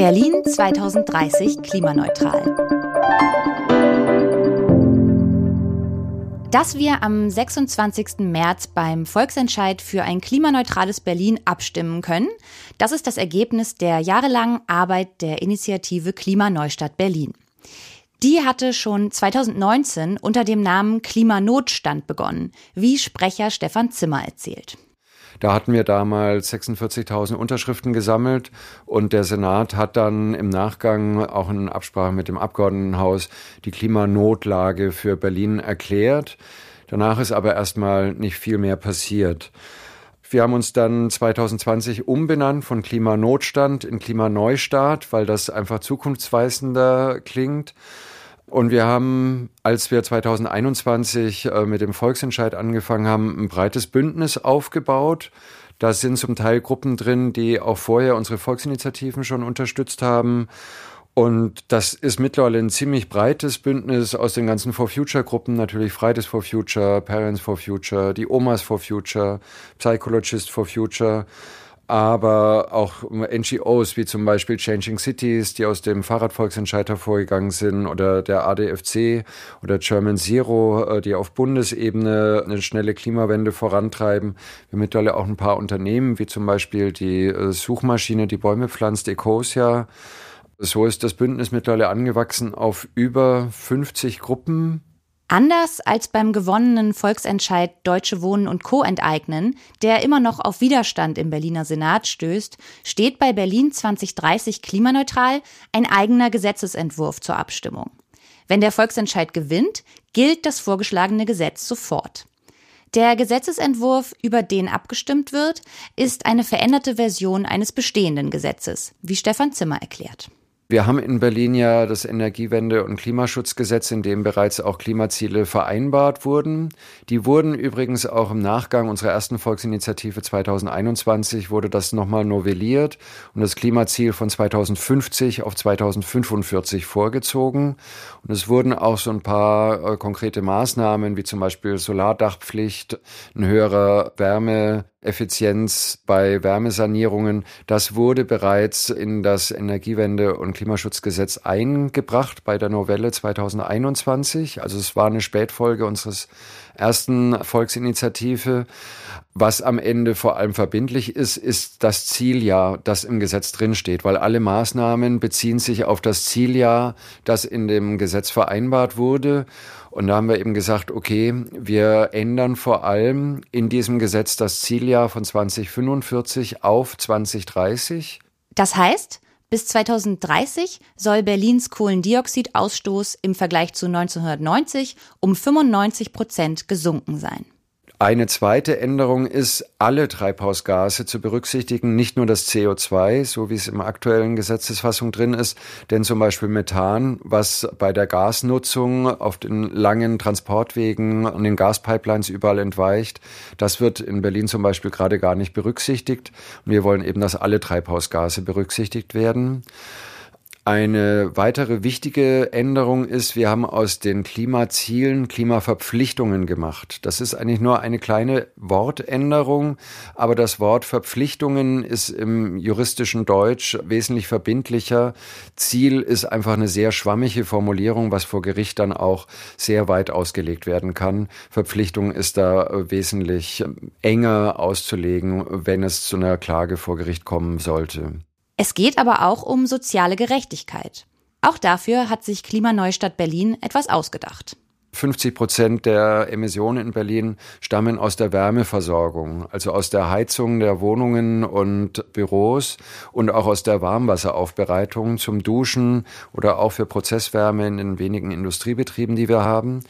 Berlin 2030 klimaneutral. Dass wir am 26. März beim Volksentscheid für ein klimaneutrales Berlin abstimmen können, das ist das Ergebnis der jahrelangen Arbeit der Initiative Klimaneustadt Berlin. Die hatte schon 2019 unter dem Namen Klimanotstand begonnen, wie Sprecher Stefan Zimmer erzählt. Da hatten wir damals 46.000 Unterschriften gesammelt und der Senat hat dann im Nachgang auch in Absprache mit dem Abgeordnetenhaus die Klimanotlage für Berlin erklärt. Danach ist aber erstmal nicht viel mehr passiert. Wir haben uns dann 2020 umbenannt von Klimanotstand in Klimaneustart, weil das einfach zukunftsweisender klingt. Und wir haben, als wir 2021 äh, mit dem Volksentscheid angefangen haben, ein breites Bündnis aufgebaut. Da sind zum Teil Gruppen drin, die auch vorher unsere Volksinitiativen schon unterstützt haben. Und das ist mittlerweile ein ziemlich breites Bündnis aus den ganzen For Future Gruppen, natürlich Fridays for Future, Parents for Future, die Omas for Future, Psychologists for Future aber auch NGOs wie zum Beispiel Changing Cities, die aus dem Fahrradvolksentscheid hervorgegangen sind, oder der ADFC oder German Zero, äh, die auf Bundesebene eine schnelle Klimawende vorantreiben. Wir mittlerweile auch ein paar Unternehmen, wie zum Beispiel die äh, Suchmaschine, die Bäume pflanzt, Ecosia. So ist das Bündnis mittlerweile angewachsen auf über 50 Gruppen, Anders als beim gewonnenen Volksentscheid Deutsche Wohnen und Co. enteignen, der immer noch auf Widerstand im Berliner Senat stößt, steht bei Berlin 2030 klimaneutral ein eigener Gesetzesentwurf zur Abstimmung. Wenn der Volksentscheid gewinnt, gilt das vorgeschlagene Gesetz sofort. Der Gesetzesentwurf, über den abgestimmt wird, ist eine veränderte Version eines bestehenden Gesetzes, wie Stefan Zimmer erklärt. Wir haben in Berlin ja das Energiewende- und Klimaschutzgesetz, in dem bereits auch Klimaziele vereinbart wurden. Die wurden übrigens auch im Nachgang unserer ersten Volksinitiative 2021 wurde das nochmal novelliert und das Klimaziel von 2050 auf 2045 vorgezogen. Und es wurden auch so ein paar äh, konkrete Maßnahmen, wie zum Beispiel Solardachpflicht, ein höherer Wärme Effizienz bei Wärmesanierungen, das wurde bereits in das Energiewende- und Klimaschutzgesetz eingebracht bei der Novelle 2021. Also es war eine Spätfolge unseres ersten Volksinitiative. Was am Ende vor allem verbindlich ist, ist das Zieljahr, das im Gesetz drinsteht, weil alle Maßnahmen beziehen sich auf das Zieljahr, das in dem Gesetz vereinbart wurde. Und da haben wir eben gesagt, okay, wir ändern vor allem in diesem Gesetz das Zieljahr von 2045 auf 2030. Das heißt, bis 2030 soll Berlins Kohlendioxidausstoß im Vergleich zu 1990 um 95 Prozent gesunken sein. Eine zweite Änderung ist, alle Treibhausgase zu berücksichtigen, nicht nur das CO2, so wie es im aktuellen Gesetzesfassung drin ist, denn zum Beispiel Methan, was bei der Gasnutzung auf den langen Transportwegen und den Gaspipelines überall entweicht, das wird in Berlin zum Beispiel gerade gar nicht berücksichtigt. Wir wollen eben, dass alle Treibhausgase berücksichtigt werden. Eine weitere wichtige Änderung ist, wir haben aus den Klimazielen Klimaverpflichtungen gemacht. Das ist eigentlich nur eine kleine Wortänderung, aber das Wort Verpflichtungen ist im juristischen Deutsch wesentlich verbindlicher. Ziel ist einfach eine sehr schwammige Formulierung, was vor Gericht dann auch sehr weit ausgelegt werden kann. Verpflichtung ist da wesentlich enger auszulegen, wenn es zu einer Klage vor Gericht kommen sollte. Es geht aber auch um soziale Gerechtigkeit. Auch dafür hat sich Klimaneustadt Berlin etwas ausgedacht. 50 Prozent der Emissionen in Berlin stammen aus der Wärmeversorgung, also aus der Heizung der Wohnungen und Büros und auch aus der Warmwasseraufbereitung zum Duschen oder auch für Prozesswärme in den wenigen Industriebetrieben, die wir haben.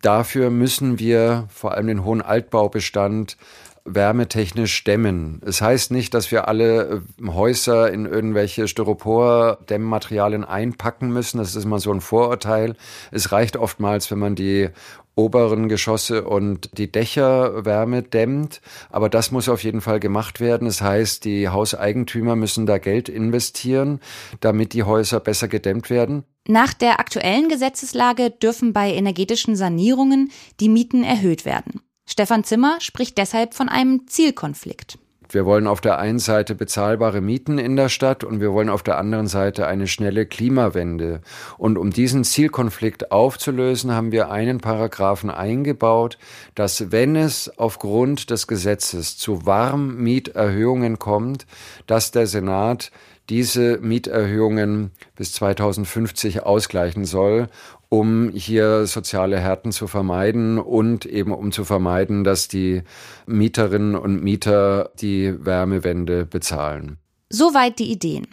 Dafür müssen wir vor allem den hohen Altbaubestand wärmetechnisch stemmen. Es heißt nicht, dass wir alle äh, Häuser in irgendwelche Styropor-Dämmmaterialien einpacken müssen. Das ist immer so ein Vorurteil. Es reicht oftmals, wenn man die oberen Geschosse und die Dächer Wärme dämmt. Aber das muss auf jeden Fall gemacht werden. Das heißt, die Hauseigentümer müssen da Geld investieren, damit die Häuser besser gedämmt werden. Nach der aktuellen Gesetzeslage dürfen bei energetischen Sanierungen die Mieten erhöht werden. Stefan Zimmer spricht deshalb von einem Zielkonflikt. Wir wollen auf der einen Seite bezahlbare Mieten in der Stadt und wir wollen auf der anderen Seite eine schnelle Klimawende. Und um diesen Zielkonflikt aufzulösen, haben wir einen Paragraphen eingebaut, dass wenn es aufgrund des Gesetzes zu Warmmieterhöhungen kommt, dass der Senat diese Mieterhöhungen bis 2050 ausgleichen soll, um hier soziale Härten zu vermeiden und eben um zu vermeiden, dass die Mieterinnen und Mieter die Wärmewende bezahlen. Soweit die Ideen.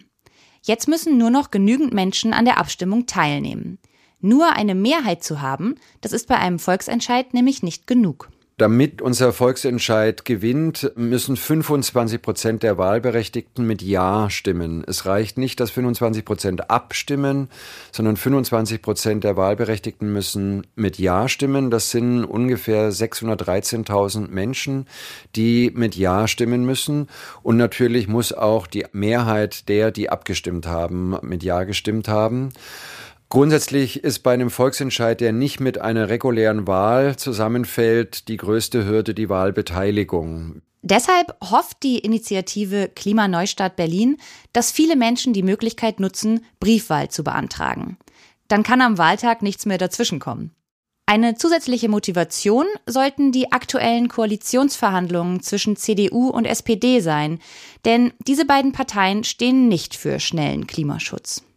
Jetzt müssen nur noch genügend Menschen an der Abstimmung teilnehmen. Nur eine Mehrheit zu haben, das ist bei einem Volksentscheid nämlich nicht genug. Damit unser Volksentscheid gewinnt, müssen 25 Prozent der Wahlberechtigten mit Ja stimmen. Es reicht nicht, dass 25 Prozent abstimmen, sondern 25 Prozent der Wahlberechtigten müssen mit Ja stimmen. Das sind ungefähr 613.000 Menschen, die mit Ja stimmen müssen. Und natürlich muss auch die Mehrheit der, die abgestimmt haben, mit Ja gestimmt haben. Grundsätzlich ist bei einem Volksentscheid, der nicht mit einer regulären Wahl zusammenfällt, die größte Hürde die Wahlbeteiligung. Deshalb hofft die Initiative Klimaneustart Berlin, dass viele Menschen die Möglichkeit nutzen, Briefwahl zu beantragen. Dann kann am Wahltag nichts mehr dazwischenkommen. Eine zusätzliche Motivation sollten die aktuellen Koalitionsverhandlungen zwischen CDU und SPD sein, denn diese beiden Parteien stehen nicht für schnellen Klimaschutz.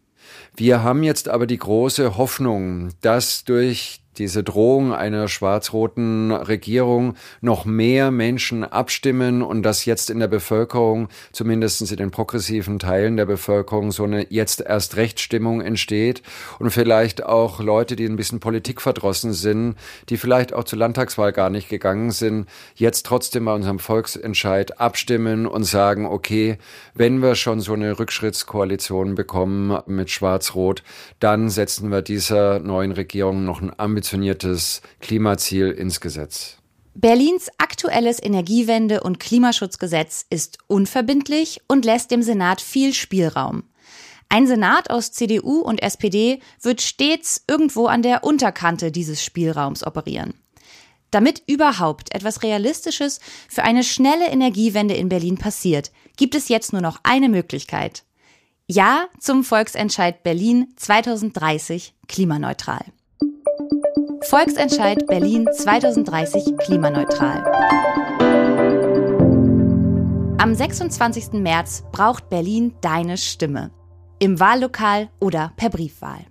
Wir haben jetzt aber die große Hoffnung, dass durch diese Drohung einer schwarz-roten Regierung noch mehr Menschen abstimmen und dass jetzt in der Bevölkerung, zumindest in den progressiven Teilen der Bevölkerung, so eine jetzt erst Rechtsstimmung entsteht und vielleicht auch Leute, die ein bisschen politikverdrossen sind, die vielleicht auch zur Landtagswahl gar nicht gegangen sind, jetzt trotzdem bei unserem Volksentscheid abstimmen und sagen, okay, wenn wir schon so eine Rückschrittskoalition bekommen mit Schwarz-Rot, dann setzen wir dieser neuen Regierung noch ein ambitioniertes Klimaziel ins Gesetz. Berlins aktuelles Energiewende- und Klimaschutzgesetz ist unverbindlich und lässt dem Senat viel Spielraum. Ein Senat aus CDU und SPD wird stets irgendwo an der Unterkante dieses Spielraums operieren. Damit überhaupt etwas Realistisches für eine schnelle Energiewende in Berlin passiert, gibt es jetzt nur noch eine Möglichkeit. Ja zum Volksentscheid Berlin 2030 klimaneutral. Volksentscheid Berlin 2030 klimaneutral. Am 26. März braucht Berlin deine Stimme. Im Wahllokal oder per Briefwahl.